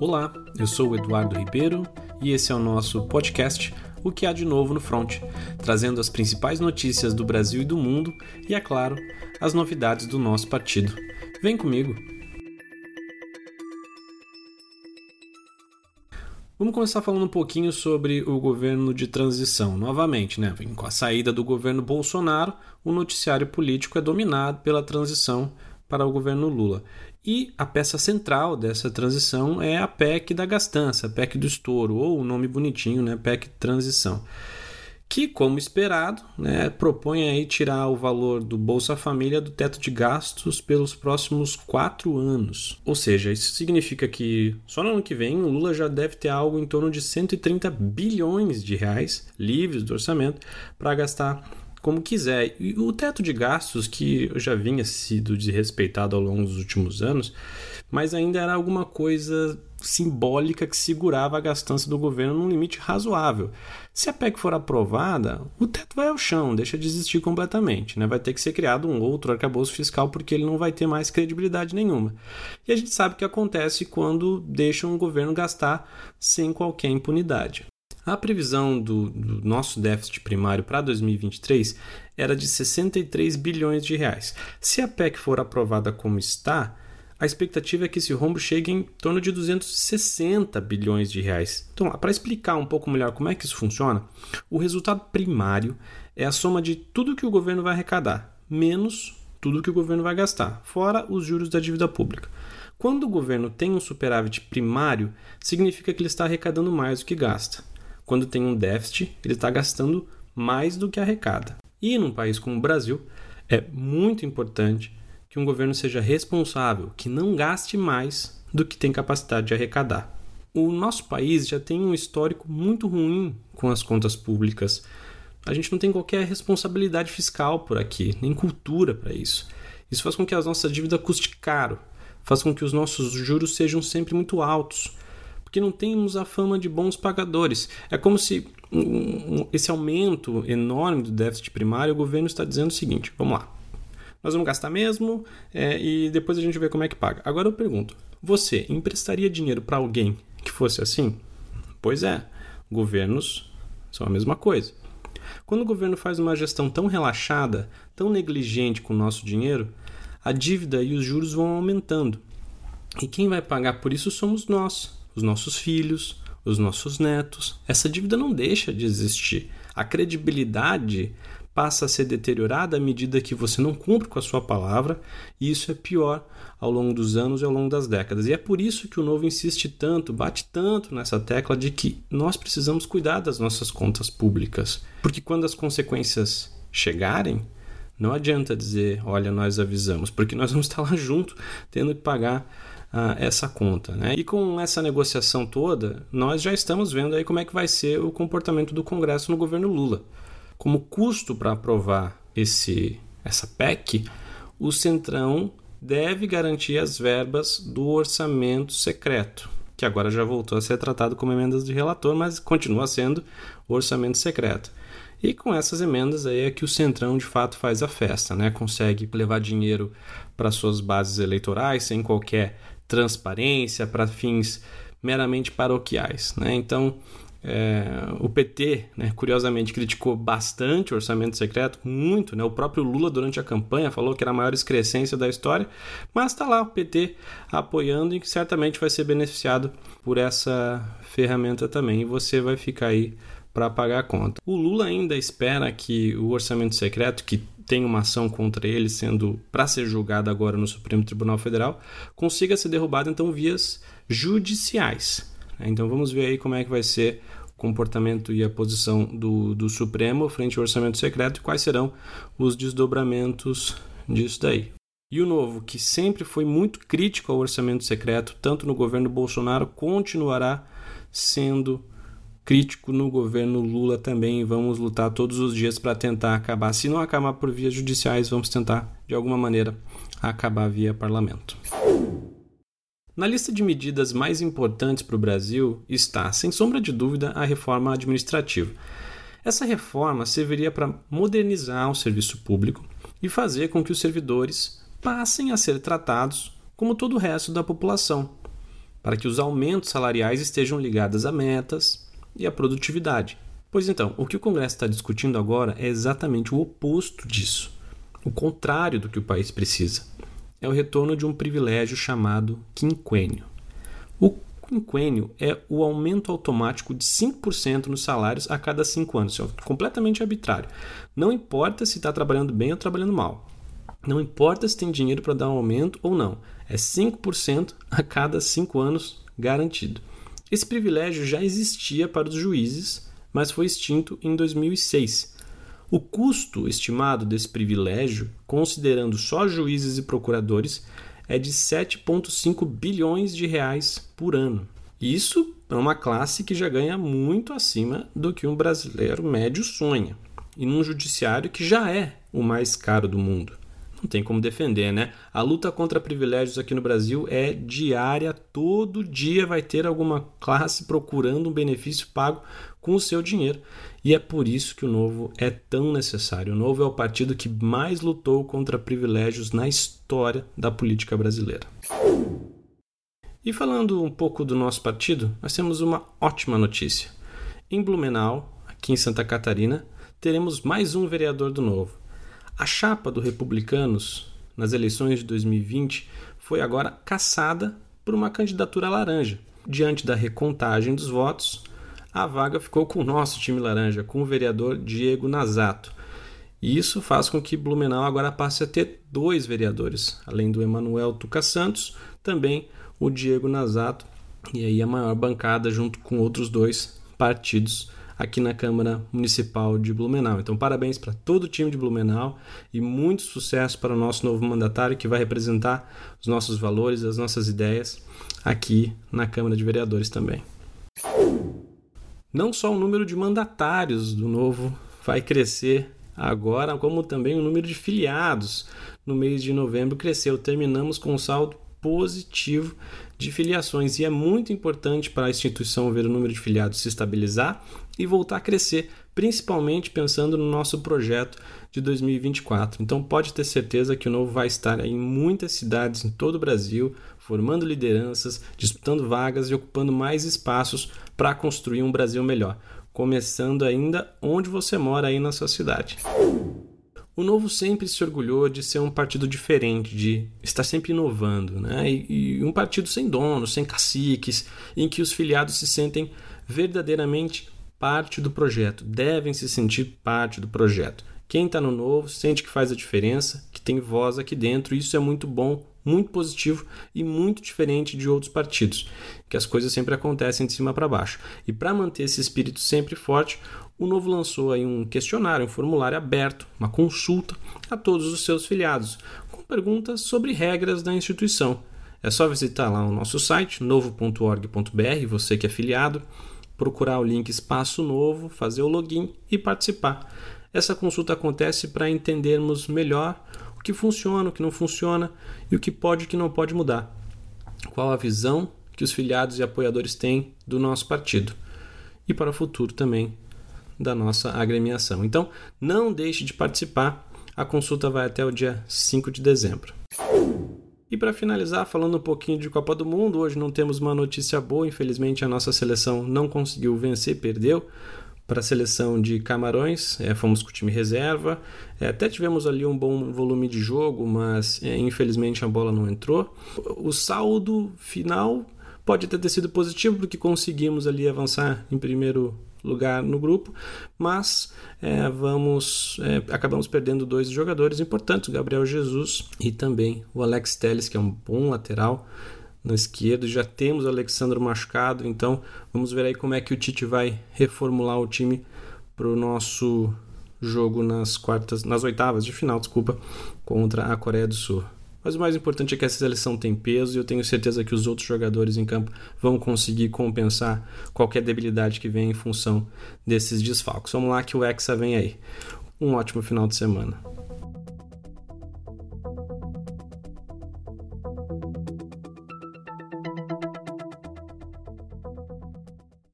Olá, eu sou o Eduardo Ribeiro e esse é o nosso podcast O que há de novo no front, trazendo as principais notícias do Brasil e do mundo e, é claro, as novidades do nosso partido. Vem comigo! Vamos começar falando um pouquinho sobre o governo de transição. Novamente, né? Com a saída do governo Bolsonaro, o noticiário político é dominado pela transição para o governo Lula. E a peça central dessa transição é a PEC da gastança, a PEC do estouro, ou o nome bonitinho, né? PEC transição que, como esperado, né, propõe aí tirar o valor do Bolsa Família do teto de gastos pelos próximos quatro anos. Ou seja, isso significa que só no ano que vem o Lula já deve ter algo em torno de 130 bilhões de reais livres do orçamento para gastar como quiser. E o teto de gastos, que já vinha sido desrespeitado ao longo dos últimos anos, mas ainda era alguma coisa simbólica que segurava a gastança do governo num limite razoável. Se a PEC for aprovada, o teto vai ao chão, deixa de existir completamente. Né? Vai ter que ser criado um outro arcabouço fiscal porque ele não vai ter mais credibilidade nenhuma. E a gente sabe o que acontece quando deixam um governo gastar sem qualquer impunidade. A previsão do, do nosso déficit primário para 2023 era de 63 bilhões de reais. Se a PEC for aprovada como está, a expectativa é que esse rombo chegue em torno de 260 bilhões de reais. Então, para explicar um pouco melhor como é que isso funciona, o resultado primário é a soma de tudo que o governo vai arrecadar, menos tudo que o governo vai gastar, fora os juros da dívida pública. Quando o governo tem um superávit primário, significa que ele está arrecadando mais do que gasta. Quando tem um déficit, ele está gastando mais do que arrecada. E num país como o Brasil, é muito importante que um governo seja responsável, que não gaste mais do que tem capacidade de arrecadar. O nosso país já tem um histórico muito ruim com as contas públicas. A gente não tem qualquer responsabilidade fiscal por aqui, nem cultura para isso. Isso faz com que a nossa dívida custe caro, faz com que os nossos juros sejam sempre muito altos, porque não temos a fama de bons pagadores. É como se esse aumento enorme do déficit primário, o governo está dizendo o seguinte: vamos lá, nós vamos gastar mesmo é, e depois a gente vê como é que paga. Agora eu pergunto: você emprestaria dinheiro para alguém que fosse assim? Pois é, governos são a mesma coisa. Quando o governo faz uma gestão tão relaxada, tão negligente com o nosso dinheiro, a dívida e os juros vão aumentando. E quem vai pagar por isso somos nós, os nossos filhos, os nossos netos. Essa dívida não deixa de existir. A credibilidade passa a ser deteriorada à medida que você não cumpre com a sua palavra, e isso é pior ao longo dos anos e ao longo das décadas. E é por isso que o novo insiste tanto, bate tanto nessa tecla de que nós precisamos cuidar das nossas contas públicas, porque quando as consequências chegarem, não adianta dizer, olha, nós avisamos, porque nós vamos estar lá junto, tendo que pagar ah, essa conta. Né? E com essa negociação toda, nós já estamos vendo aí como é que vai ser o comportamento do Congresso no governo Lula. Como custo para aprovar esse, essa PEC, o Centrão deve garantir as verbas do orçamento secreto, que agora já voltou a ser tratado como emendas de relator, mas continua sendo orçamento secreto. E com essas emendas aí é que o Centrão de fato faz a festa, né? Consegue levar dinheiro para suas bases eleitorais sem qualquer transparência, para fins meramente paroquiais, né? Então, é, o PT, né, curiosamente, criticou bastante o orçamento secreto, muito. Né? O próprio Lula, durante a campanha, falou que era a maior excrescência da história, mas está lá o PT apoiando e que certamente vai ser beneficiado por essa ferramenta também. E você vai ficar aí para pagar a conta. O Lula ainda espera que o orçamento secreto, que tem uma ação contra ele sendo para ser julgada agora no Supremo Tribunal Federal, consiga ser derrubado então vias judiciais. Então vamos ver aí como é que vai ser o comportamento e a posição do, do Supremo frente ao orçamento secreto e quais serão os desdobramentos disso daí. E o novo, que sempre foi muito crítico ao orçamento secreto, tanto no governo Bolsonaro, continuará sendo crítico no governo Lula também. Vamos lutar todos os dias para tentar acabar. Se não acabar por vias judiciais, vamos tentar de alguma maneira acabar via parlamento. Na lista de medidas mais importantes para o Brasil está, sem sombra de dúvida, a reforma administrativa. Essa reforma serviria para modernizar o serviço público e fazer com que os servidores passem a ser tratados como todo o resto da população. para que os aumentos salariais estejam ligados a metas e à produtividade. Pois então, o que o Congresso está discutindo agora é exatamente o oposto disso, o contrário do que o país precisa. É o retorno de um privilégio chamado quinquênio. O quinquênio é o aumento automático de 5% nos salários a cada 5 anos. Isso é completamente arbitrário. Não importa se está trabalhando bem ou trabalhando mal. Não importa se tem dinheiro para dar um aumento ou não. É 5% a cada 5 anos garantido. Esse privilégio já existia para os juízes, mas foi extinto em 2006. O custo estimado desse privilégio, considerando só juízes e procuradores, é de 7,5 bilhões de reais por ano. Isso para uma classe que já ganha muito acima do que um brasileiro médio sonha, e num judiciário que já é o mais caro do mundo. Não tem como defender, né? A luta contra privilégios aqui no Brasil é diária, todo dia vai ter alguma classe procurando um benefício pago com o seu dinheiro. E é por isso que o Novo é tão necessário. O Novo é o partido que mais lutou contra privilégios na história da política brasileira. E falando um pouco do nosso partido, nós temos uma ótima notícia. Em Blumenau, aqui em Santa Catarina, teremos mais um vereador do Novo. A chapa do Republicanos nas eleições de 2020 foi agora caçada por uma candidatura laranja. Diante da recontagem dos votos, a vaga ficou com o nosso time laranja, com o vereador Diego Nazato. E isso faz com que Blumenau agora passe a ter dois vereadores, além do Emanuel Tuca Santos, também o Diego Nazato, e aí a maior bancada junto com outros dois partidos aqui na Câmara Municipal de Blumenau. Então, parabéns para todo o time de Blumenau e muito sucesso para o nosso novo mandatário que vai representar os nossos valores, as nossas ideias aqui na Câmara de Vereadores também. Não só o número de mandatários do novo vai crescer agora, como também o número de filiados no mês de novembro cresceu. Terminamos com um saldo positivo de filiações e é muito importante para a instituição ver o número de filiados se estabilizar e voltar a crescer, principalmente pensando no nosso projeto de 2024. Então pode ter certeza que o Novo vai estar em muitas cidades em todo o Brasil, formando lideranças, disputando vagas e ocupando mais espaços para construir um Brasil melhor, começando ainda onde você mora aí na sua cidade. O Novo sempre se orgulhou de ser um partido diferente, de estar sempre inovando, né? E, e um partido sem donos, sem caciques, em que os filiados se sentem verdadeiramente parte do projeto, devem se sentir parte do projeto. Quem está no Novo sente que faz a diferença, que tem voz aqui dentro, e isso é muito bom muito positivo e muito diferente de outros partidos, que as coisas sempre acontecem de cima para baixo. E para manter esse espírito sempre forte, o Novo lançou aí um questionário, um formulário aberto, uma consulta a todos os seus filiados, com perguntas sobre regras da instituição. É só visitar lá o nosso site, novo.org.br, você que é filiado, procurar o link Espaço Novo, fazer o login e participar. Essa consulta acontece para entendermos melhor o que funciona, o que não funciona e o que pode e o que não pode mudar. Qual a visão que os filiados e apoiadores têm do nosso partido e para o futuro também da nossa agremiação. Então, não deixe de participar. A consulta vai até o dia 5 de dezembro. E para finalizar, falando um pouquinho de Copa do Mundo, hoje não temos uma notícia boa, infelizmente a nossa seleção não conseguiu vencer, perdeu para a seleção de Camarões, é, fomos com o time reserva. É, até tivemos ali um bom volume de jogo, mas é, infelizmente a bola não entrou. O saldo final pode até ter sido positivo, porque conseguimos ali avançar em primeiro lugar no grupo, mas é, vamos é, acabamos perdendo dois jogadores importantes, o Gabriel Jesus e também o Alex Telles, que é um bom lateral na esquerda. Já temos o Alexandre machucado, então vamos ver aí como é que o Tite vai reformular o time para o nosso jogo nas quartas, nas oitavas de final, desculpa, contra a Coreia do Sul. Mas o mais importante é que essa seleção tem peso e eu tenho certeza que os outros jogadores em campo vão conseguir compensar qualquer debilidade que venha em função desses desfalques. Vamos lá que o Hexa vem aí. Um ótimo final de semana.